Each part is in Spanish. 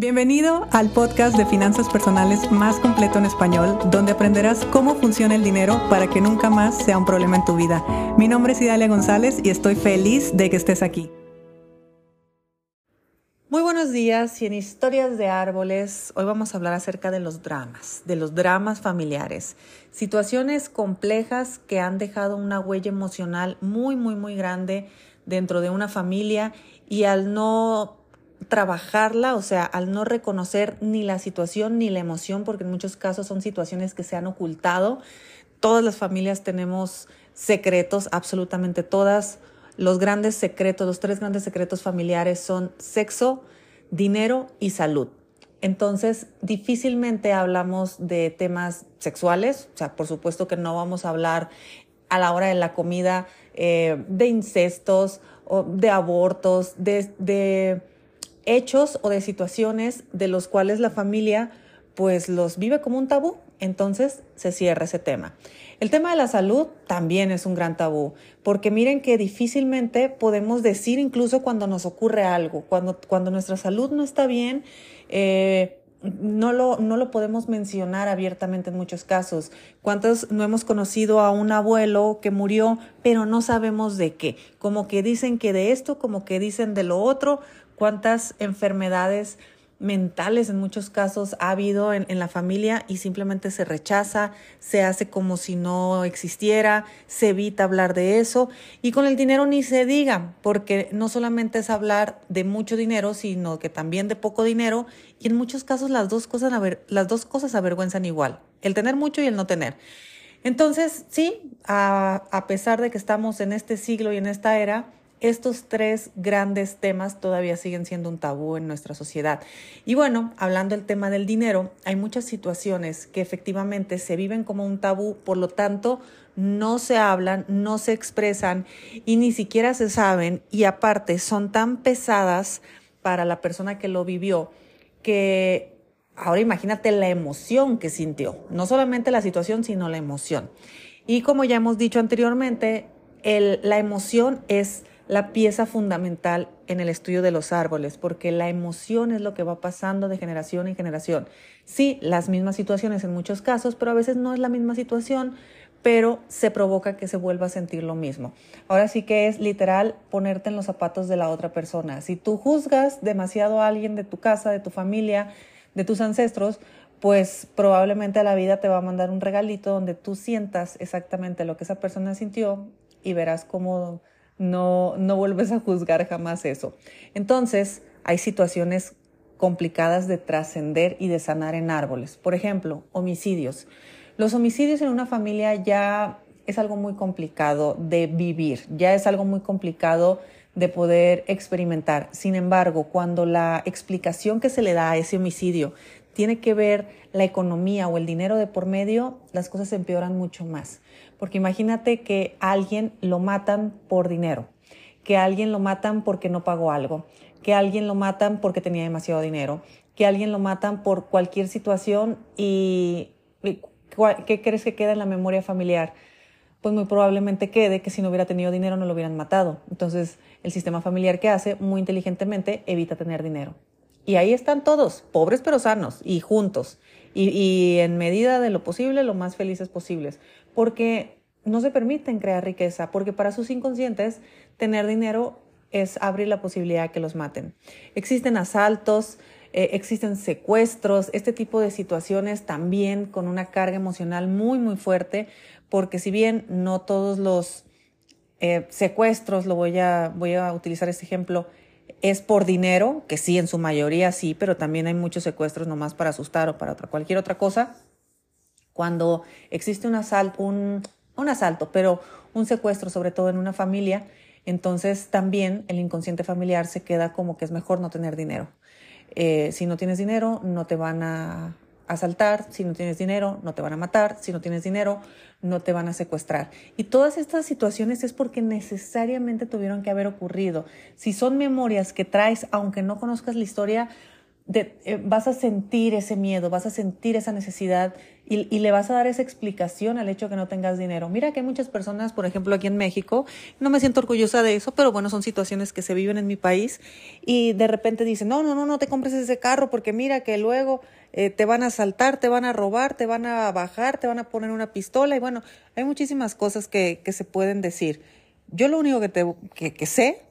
Bienvenido al podcast de finanzas personales más completo en español, donde aprenderás cómo funciona el dinero para que nunca más sea un problema en tu vida. Mi nombre es Idalia González y estoy feliz de que estés aquí. Muy buenos días y en Historias de Árboles hoy vamos a hablar acerca de los dramas, de los dramas familiares, situaciones complejas que han dejado una huella emocional muy, muy, muy grande dentro de una familia y al no trabajarla, o sea, al no reconocer ni la situación ni la emoción, porque en muchos casos son situaciones que se han ocultado. Todas las familias tenemos secretos, absolutamente todas los grandes secretos, los tres grandes secretos familiares son sexo, dinero y salud. Entonces, difícilmente hablamos de temas sexuales, o sea, por supuesto que no vamos a hablar a la hora de la comida eh, de incestos o de abortos, de, de hechos o de situaciones de los cuales la familia pues los vive como un tabú, entonces se cierra ese tema. El tema de la salud también es un gran tabú, porque miren que difícilmente podemos decir incluso cuando nos ocurre algo, cuando, cuando nuestra salud no está bien, eh, no lo, no lo podemos mencionar abiertamente en muchos casos. ¿Cuántos no hemos conocido a un abuelo que murió, pero no sabemos de qué? Como que dicen que de esto, como que dicen de lo otro. ¿Cuántas enfermedades mentales en muchos casos ha habido en, la familia y simplemente se rechaza, se hace como si no existiera, se evita hablar de eso y con el dinero ni se diga, porque no solamente es hablar de mucho dinero, sino que también de poco dinero y en muchos casos las dos cosas, las dos cosas avergüenzan igual, el tener mucho y el no tener. Entonces, sí, a pesar de que estamos en este siglo y en esta era, estos tres grandes temas todavía siguen siendo un tabú en nuestra sociedad. Y bueno, hablando del tema del dinero, hay muchas situaciones que efectivamente se viven como un tabú, por lo tanto, no se hablan, no se expresan y ni siquiera se saben y aparte son tan pesadas para la persona que lo vivió que ahora imagínate la emoción que sintió, no solamente la situación, sino la emoción. Y como ya hemos dicho anteriormente, la emoción es la pieza fundamental en el estudio de los árboles, porque la emoción es lo que va pasando de generación en generación. Sí, las mismas situaciones en muchos casos, pero a veces no es la misma situación, pero se provoca que se vuelva a sentir lo mismo. Ahora sí que es literal ponerte en los zapatos de la otra persona. Si tú juzgas demasiado a alguien de tu casa, de tu familia, de tus ancestros, pues probablemente a la vida te va a mandar un regalito donde tú sientas exactamente lo que esa persona sintió y verás cómo no, no vuelves a juzgar jamás eso. Entonces, hay situaciones complicadas de trascender y de sanar en árboles. Por ejemplo, homicidios. Los homicidios en una familia ya es algo muy complicado de vivir, ya es algo muy complicado de poder experimentar. Sin embargo, cuando la explicación que se le da a ese homicidio tiene que ver la economía o el dinero de por medio, las cosas empeoran mucho más. Porque imagínate que alguien lo matan por dinero, que alguien lo matan porque no pagó algo, que alguien lo matan porque tenía demasiado dinero, que alguien lo matan por cualquier situación y, ¿qué crees que queda en la memoria familiar? Pues muy probablemente quede que si no hubiera tenido dinero no lo hubieran matado. Entonces, el sistema familiar que hace muy inteligentemente evita tener dinero. Y ahí están todos, pobres pero sanos y juntos. Y, en medida de lo posible, lo más felices posibles. Porque no se permiten crear riqueza, porque para sus inconscientes tener dinero es abrir la posibilidad de que los maten. Existen asaltos, eh, existen secuestros, este tipo de situaciones también con una carga emocional muy, muy fuerte, porque si bien no todos los eh, secuestros, lo voy a, voy a utilizar este ejemplo, es por dinero, que sí, en su mayoría sí, pero también hay muchos secuestros nomás para asustar o para otra, cualquier otra cosa. Cuando existe un asalto, un, asalto, pero un secuestro, sobre todo en una familia, entonces también el inconsciente familiar se queda como que es mejor no tener dinero. Eh, si no tienes dinero, no te van a asaltar, si no tienes dinero, no te van a matar, si no tienes dinero, no te van a secuestrar. Y todas estas situaciones es porque necesariamente tuvieron que haber ocurrido. Si son memorias que traes, aunque no conozcas la historia, eh, vas a sentir ese miedo, vas a sentir esa necesidad y, le vas a dar esa explicación al hecho que no tengas dinero. Mira que hay muchas personas, por ejemplo, aquí en México, no me siento orgullosa de eso, pero bueno, son situaciones que se viven en mi país y de repente dicen, no, no, no, no te compres ese carro porque mira que luego eh, te van a asaltar, te van a robar, te van a bajar, te van a poner una pistola y bueno, hay muchísimas cosas que, que se pueden decir. Yo lo único que, te, que, que sé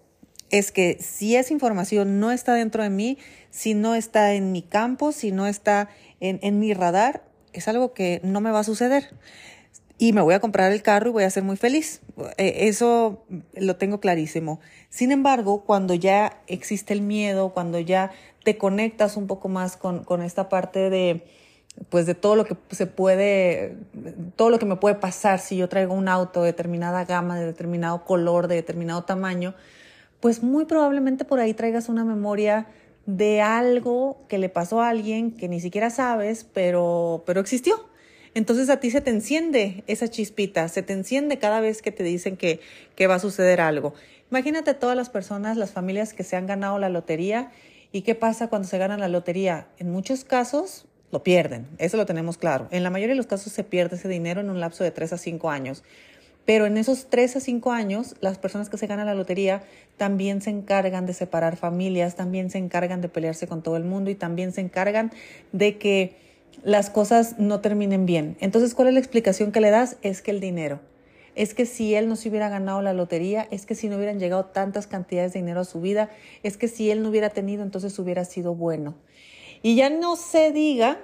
es que si esa información no está dentro de mí, si no está en mi campo, si no está en, en mi radar, es algo que no me va a suceder. Y me voy a comprar el carro y voy a ser muy feliz. E, eso lo tengo clarísimo. Sin embargo, cuando ya existe el miedo, cuando ya te conectas un poco más con, con esta parte de, pues de todo lo que se puede, todo lo que me puede pasar si yo traigo un auto de determinada gama, de determinado color, de determinado tamaño, pues muy probablemente por ahí traigas una memoria de algo que le pasó a alguien que ni siquiera sabes, pero, pero existió. Entonces a ti se te enciende esa chispita, se te enciende cada vez que te dicen que, que va a suceder algo. Imagínate todas las personas, las familias que se han ganado la lotería y qué pasa cuando se ganan la lotería. En muchos casos lo pierden, eso lo tenemos claro. En la mayoría de los casos se pierde ese dinero en un lapso de 3 a 5 años. Pero en esos tres a cinco años, las personas que se ganan la lotería también se encargan de separar familias, también se encargan de pelearse con todo el mundo y también se encargan de que las cosas no terminen bien. Entonces, ¿cuál es la explicación que le das? Es que el dinero. Es que si él no se hubiera ganado la lotería, es que si no hubieran llegado tantas cantidades de dinero a su vida, es que si él no hubiera tenido, entonces hubiera sido bueno. Y ya no se diga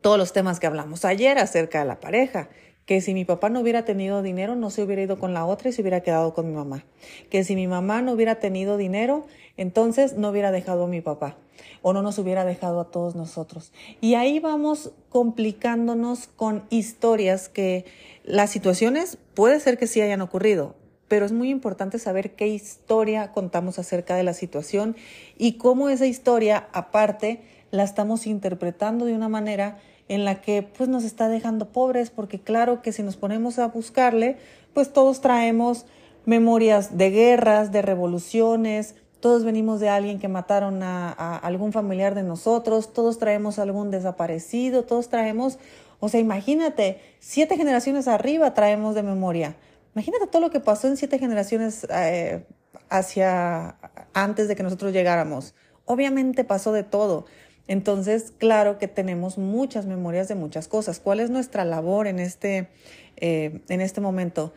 todos los temas que hablamos ayer acerca de la pareja que si mi papá no hubiera tenido dinero, no se hubiera ido con la otra y se hubiera quedado con mi mamá. Que si mi mamá no hubiera tenido dinero, entonces no hubiera dejado a mi papá o no nos hubiera dejado a todos nosotros. Y ahí vamos complicándonos con historias que las situaciones puede ser que sí hayan ocurrido, pero es muy importante saber qué historia contamos acerca de la situación y cómo esa historia, aparte, la estamos interpretando de una manera en la que pues nos está dejando pobres, porque claro que si nos ponemos a buscarle, pues todos traemos memorias de guerras, de revoluciones, todos venimos de alguien que mataron a, algún familiar de nosotros, todos traemos algún desaparecido, todos traemos, o sea, imagínate, siete generaciones arriba traemos de memoria. Imagínate todo lo que pasó en siete generaciones eh, hacia antes de que nosotros llegáramos. Obviamente pasó de todo. Entonces, claro que tenemos muchas memorias de muchas cosas. ¿Cuál es nuestra labor en este, eh, en este momento?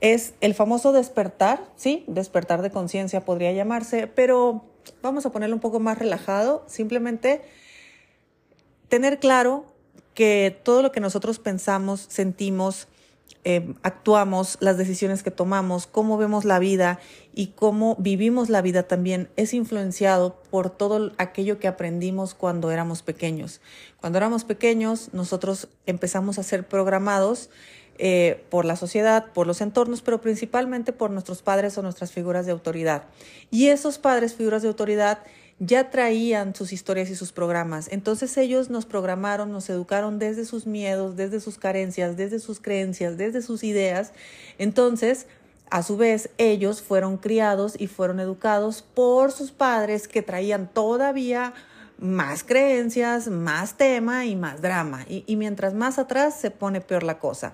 Es el famoso despertar, ¿sí? Despertar de conciencia podría llamarse, pero vamos a ponerlo un poco más relajado. Simplemente tener claro que todo lo que nosotros pensamos, sentimos, eh, actuamos, las decisiones que tomamos, cómo vemos la vida y cómo vivimos la vida también es influenciado por todo aquello que aprendimos cuando éramos pequeños. Cuando éramos pequeños, nosotros empezamos a ser programados eh, por la sociedad, por los entornos, pero principalmente por nuestros padres o nuestras figuras de autoridad. Y esos padres, figuras de autoridad, ya traían sus historias y sus programas. Entonces ellos nos programaron, nos educaron desde sus miedos, desde sus carencias, desde sus creencias, desde sus ideas. Entonces, a su vez, ellos fueron criados y fueron educados por sus padres que traían todavía más creencias, más tema y más drama. Y, mientras más atrás se pone peor la cosa.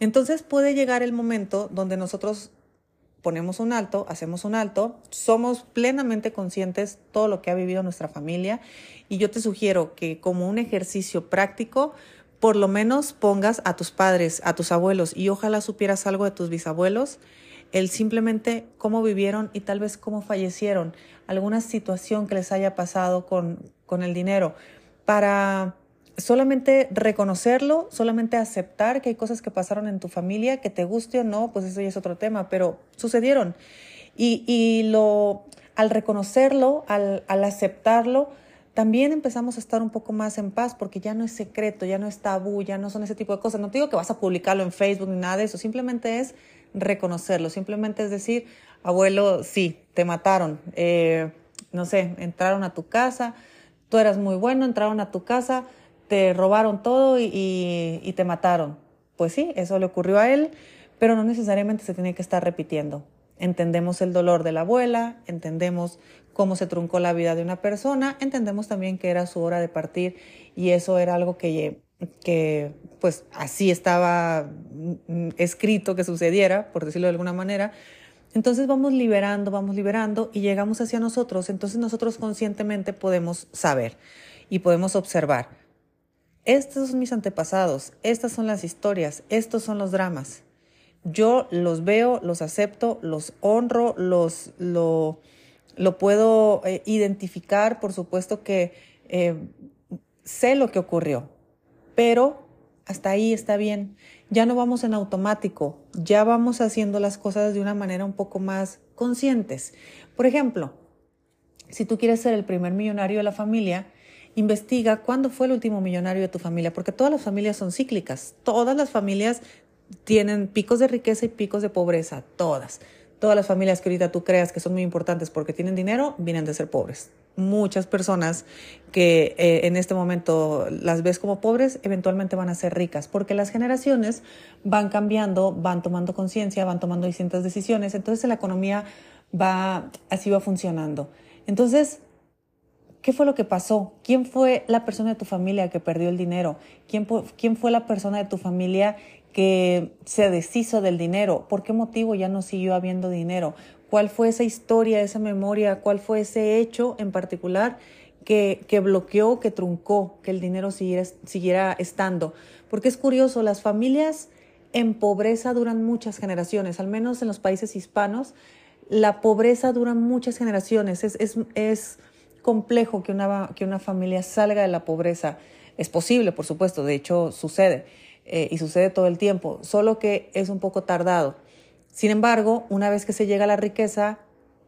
Entonces puede llegar el momento donde nosotros ponemos un alto, hacemos un alto, somos plenamente conscientes todo lo que ha vivido nuestra familia y yo te sugiero que como un ejercicio práctico, por lo menos pongas a tus padres, a tus abuelos y ojalá supieras algo de tus bisabuelos, el simplemente cómo vivieron y tal vez cómo fallecieron, alguna situación que les haya pasado con, con el dinero, para solamente reconocerlo, solamente aceptar que hay cosas que pasaron en tu familia, que te guste o no, pues eso ya es otro tema, pero sucedieron. Y, y lo, al reconocerlo, al, al aceptarlo, también empezamos a estar un poco más en paz porque ya no es secreto, ya no es tabú, ya no son ese tipo de cosas. No te digo que vas a publicarlo en Facebook ni nada de eso, simplemente es reconocerlo, simplemente es decir, abuelo, sí, te mataron, eh, no sé, entraron a tu casa, tú eras muy bueno, entraron a tu casa, te robaron todo y, te mataron. Pues sí, eso le ocurrió a él, pero no necesariamente se tiene que estar repitiendo. Entendemos el dolor de la abuela, entendemos cómo se truncó la vida de una persona, entendemos también que era su hora de partir y eso era algo que, que pues así estaba mm, escrito que sucediera, por decirlo de alguna manera. Entonces vamos liberando, vamos liberando y llegamos hacia nosotros. Entonces nosotros conscientemente podemos saber y podemos observar. Estos son mis antepasados, estas son las historias, estos son los dramas. Yo los veo, los acepto, los honro, los, lo, puedo eh, identificar, por supuesto que eh, sé lo que ocurrió, pero hasta ahí está bien. Ya no vamos en automático, ya vamos haciendo las cosas de una manera un poco más conscientes. Por ejemplo, si tú quieres ser el primer millonario de la familia, investiga cuándo fue el último millonario de tu familia, porque todas las familias son cíclicas, todas las familias tienen picos de riqueza y picos de pobreza, todas. Todas las familias que ahorita tú creas que son muy importantes porque tienen dinero, vienen de ser pobres. Muchas personas que eh, en este momento las ves como pobres, eventualmente van a ser ricas, porque las generaciones van cambiando, van tomando conciencia, van tomando distintas decisiones, entonces la economía va, así va funcionando. Entonces, ¿Qué fue lo que pasó? ¿Quién fue la persona de tu familia que perdió el dinero? ¿Quién, ¿Quién, fue la persona de tu familia que se deshizo del dinero? ¿Por qué motivo ya no siguió habiendo dinero? ¿Cuál fue esa historia, esa memoria? ¿Cuál fue ese hecho en particular que, que bloqueó, que truncó que el dinero siguiera, siguiera estando? Porque es curioso, las familias en pobreza duran muchas generaciones, al menos en los países hispanos, la pobreza dura muchas generaciones. Es, es, es complejo que una, que una familia salga de la pobreza. Es posible, por supuesto, de hecho sucede eh, y sucede todo el tiempo, solo que es un poco tardado. Sin embargo, una vez que se llega a la riqueza,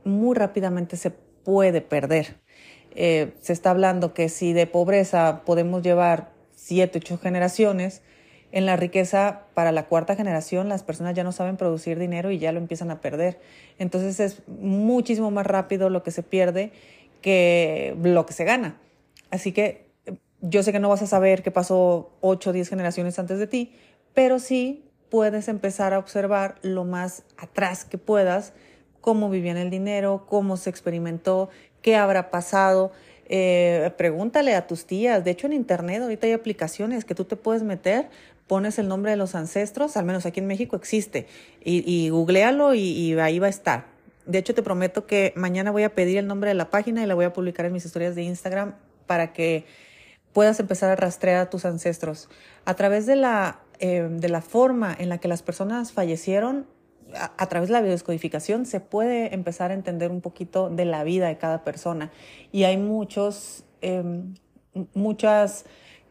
muy rápidamente se puede perder. Eh, se está hablando que si de pobreza podemos llevar siete, ocho generaciones, en la riqueza para la cuarta generación las personas ya no saben producir dinero y ya lo empiezan a perder. Entonces es muchísimo más rápido lo que se pierde que lo que se gana. Así que yo sé que no vas a saber qué pasó 8 o 10 generaciones antes de ti, pero sí puedes empezar a observar lo más atrás que puedas, cómo vivían el dinero, cómo se experimentó, qué habrá pasado. Eh, pregúntale a tus tías. De hecho, en Internet ahorita hay aplicaciones que tú te puedes meter, pones el nombre de los ancestros, al menos aquí en México existe, y, y googlealo y ahí va a estar. De hecho, te prometo que mañana voy a pedir el nombre de la página y la voy a publicar en mis historias de Instagram para que puedas empezar a rastrear a tus ancestros. A través de la, eh, de la forma en la que las personas fallecieron, a, través de la biodescodificación se puede empezar a entender un poquito de la vida de cada persona. Y hay muchos, em, muchas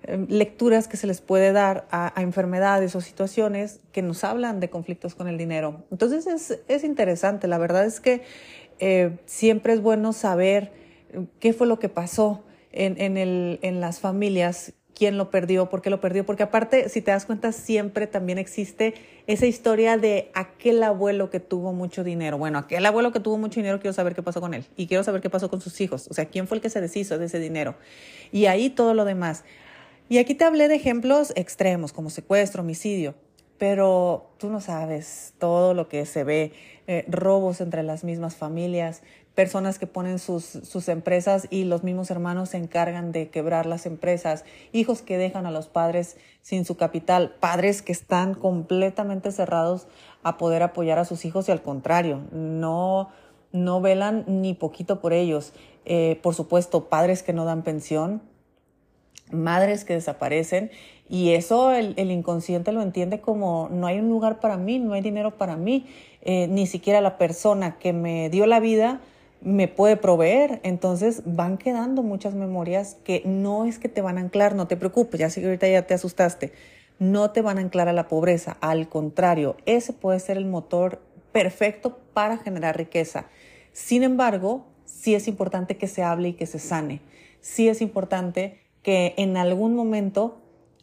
lecturas que se les puede dar a, enfermedades o situaciones que nos hablan de conflictos con el dinero. Entonces es, es interesante, la verdad es que eh, siempre es bueno saber eh, qué fue lo que pasó en, en, el, en las familias, quién lo perdió, por qué lo perdió, porque aparte, si te das cuenta, siempre también existe esa historia de aquel abuelo que tuvo mucho dinero. Bueno, aquel abuelo que tuvo mucho dinero, quiero saber qué pasó con él y quiero saber qué pasó con sus hijos, o sea, quién fue el que se deshizo de ese dinero. Y ahí todo lo demás. Y aquí te hablé de ejemplos extremos como secuestro, homicidio, pero tú no sabes todo lo que se ve, eh, robos entre las mismas familias, personas que ponen sus, sus empresas y los mismos hermanos se encargan de quebrar las empresas, hijos que dejan a los padres sin su capital, padres que están completamente cerrados a poder apoyar a sus hijos y al contrario, no, no velan ni poquito por ellos. Eh, por supuesto, padres que no dan pensión, madres que desaparecen y eso el, inconsciente lo entiende como no hay un lugar para mí, no hay dinero para mí, eh, ni siquiera la persona que me dio la vida me puede proveer. Entonces van quedando muchas memorias que no es que te van a anclar, no te preocupes, ya sé que ahorita ya te asustaste, no te van a anclar a la pobreza, al contrario, ese puede ser el motor perfecto para generar riqueza. Sin embargo, sí es importante que se hable y que se sane. Sí es importante que en algún momento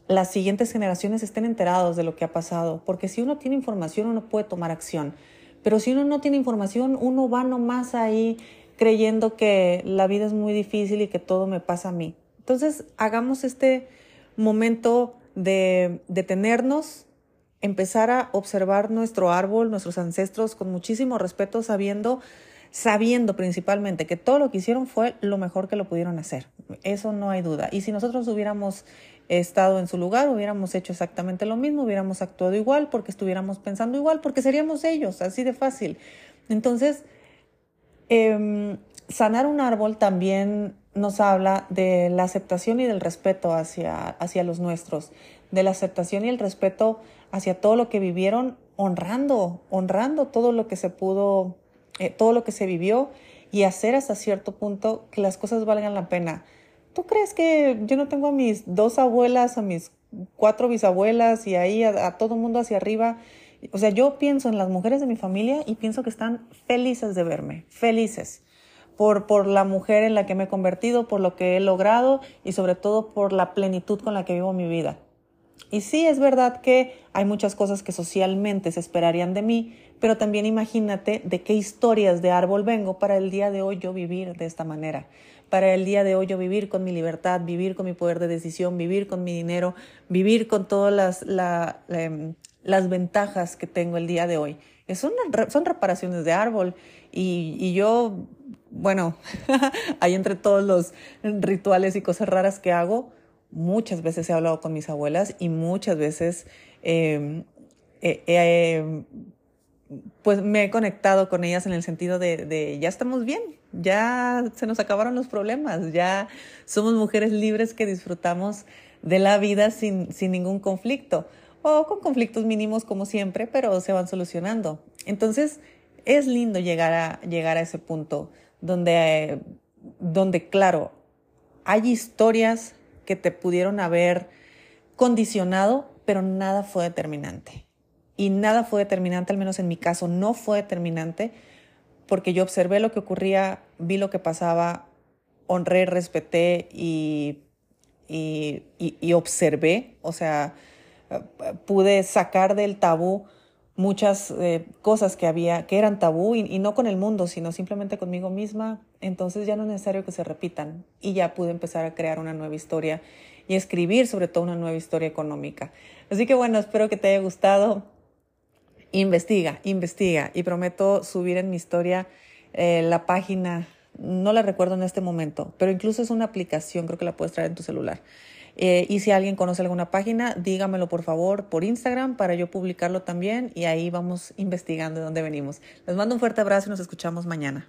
las siguientes generaciones estén enterados de lo que ha pasado, porque si uno tiene información uno puede tomar acción, pero si uno no tiene información uno va nomás ahí creyendo que la vida es muy difícil y que todo me pasa a mí. Entonces hagamos este momento de detenernos, empezar a observar nuestro árbol, nuestros ancestros con muchísimo respeto, sabiendo sabiendo principalmente que todo lo que hicieron fue lo mejor que lo pudieron hacer. Eso no hay duda. Y si nosotros hubiéramos estado en su lugar, hubiéramos hecho exactamente lo mismo, hubiéramos actuado igual porque estuviéramos pensando igual, porque seríamos ellos, así de fácil. Entonces, em, sanar un árbol también nos habla de la aceptación y del respeto hacia, hacia los nuestros, de la aceptación y el respeto hacia todo lo que vivieron, honrando, honrando todo lo que se pudo, eh, todo lo que se vivió y hacer hasta cierto punto que las cosas valgan la pena. ¿Tú crees que yo no tengo a mis dos abuelas, a mis cuatro bisabuelas y ahí a, a todo mundo hacia arriba? O sea, yo pienso en las mujeres de mi familia y pienso que están felices de verme, felices por, por la mujer en la que me he convertido, por lo que he logrado y sobre todo por la plenitud con la que vivo mi vida. Y sí, es verdad que hay muchas cosas que socialmente se esperarían de mí, pero también imagínate de qué historias de árbol vengo para el día de hoy yo vivir de esta manera, para el día de hoy yo vivir con mi libertad, vivir con mi poder de decisión, vivir con mi dinero, vivir con todas las, em, las ventajas que tengo el día de hoy. Son, son reparaciones de árbol y, y yo, bueno, ahí entre todos los rituales y cosas raras que hago, muchas veces he hablado con mis abuelas y muchas veces em, pues me he conectado con ellas en el sentido de, de, ya estamos bien, ya se nos acabaron los problemas, ya somos mujeres libres que disfrutamos de la vida sin, sin ningún conflicto o con conflictos mínimos como siempre, pero se van solucionando. Entonces, es lindo llegar a, llegar a ese punto donde, donde, claro, hay historias que te pudieron haber condicionado, pero nada fue determinante. Y nada fue determinante, al menos en mi caso, no fue determinante, porque yo observé lo que ocurría, vi lo que pasaba, honré, respeté y, y, y observé, o sea, pude sacar del tabú muchas eh, cosas que había, que eran tabú y, no con el mundo, sino simplemente conmigo misma. Entonces ya no es necesario que se repitan y ya pude empezar a crear una nueva historia y escribir sobre todo una nueva historia económica. Así que bueno, espero que te haya gustado. Investiga, investiga y prometo subir en mi historia eh, la página, no la recuerdo en este momento, pero incluso es una aplicación, creo que la puedes traer en tu celular. Eh, y si alguien conoce alguna página, dígamelo por favor por Instagram para yo publicarlo también y ahí vamos investigando de dónde venimos. Les mando un fuerte abrazo y nos escuchamos mañana.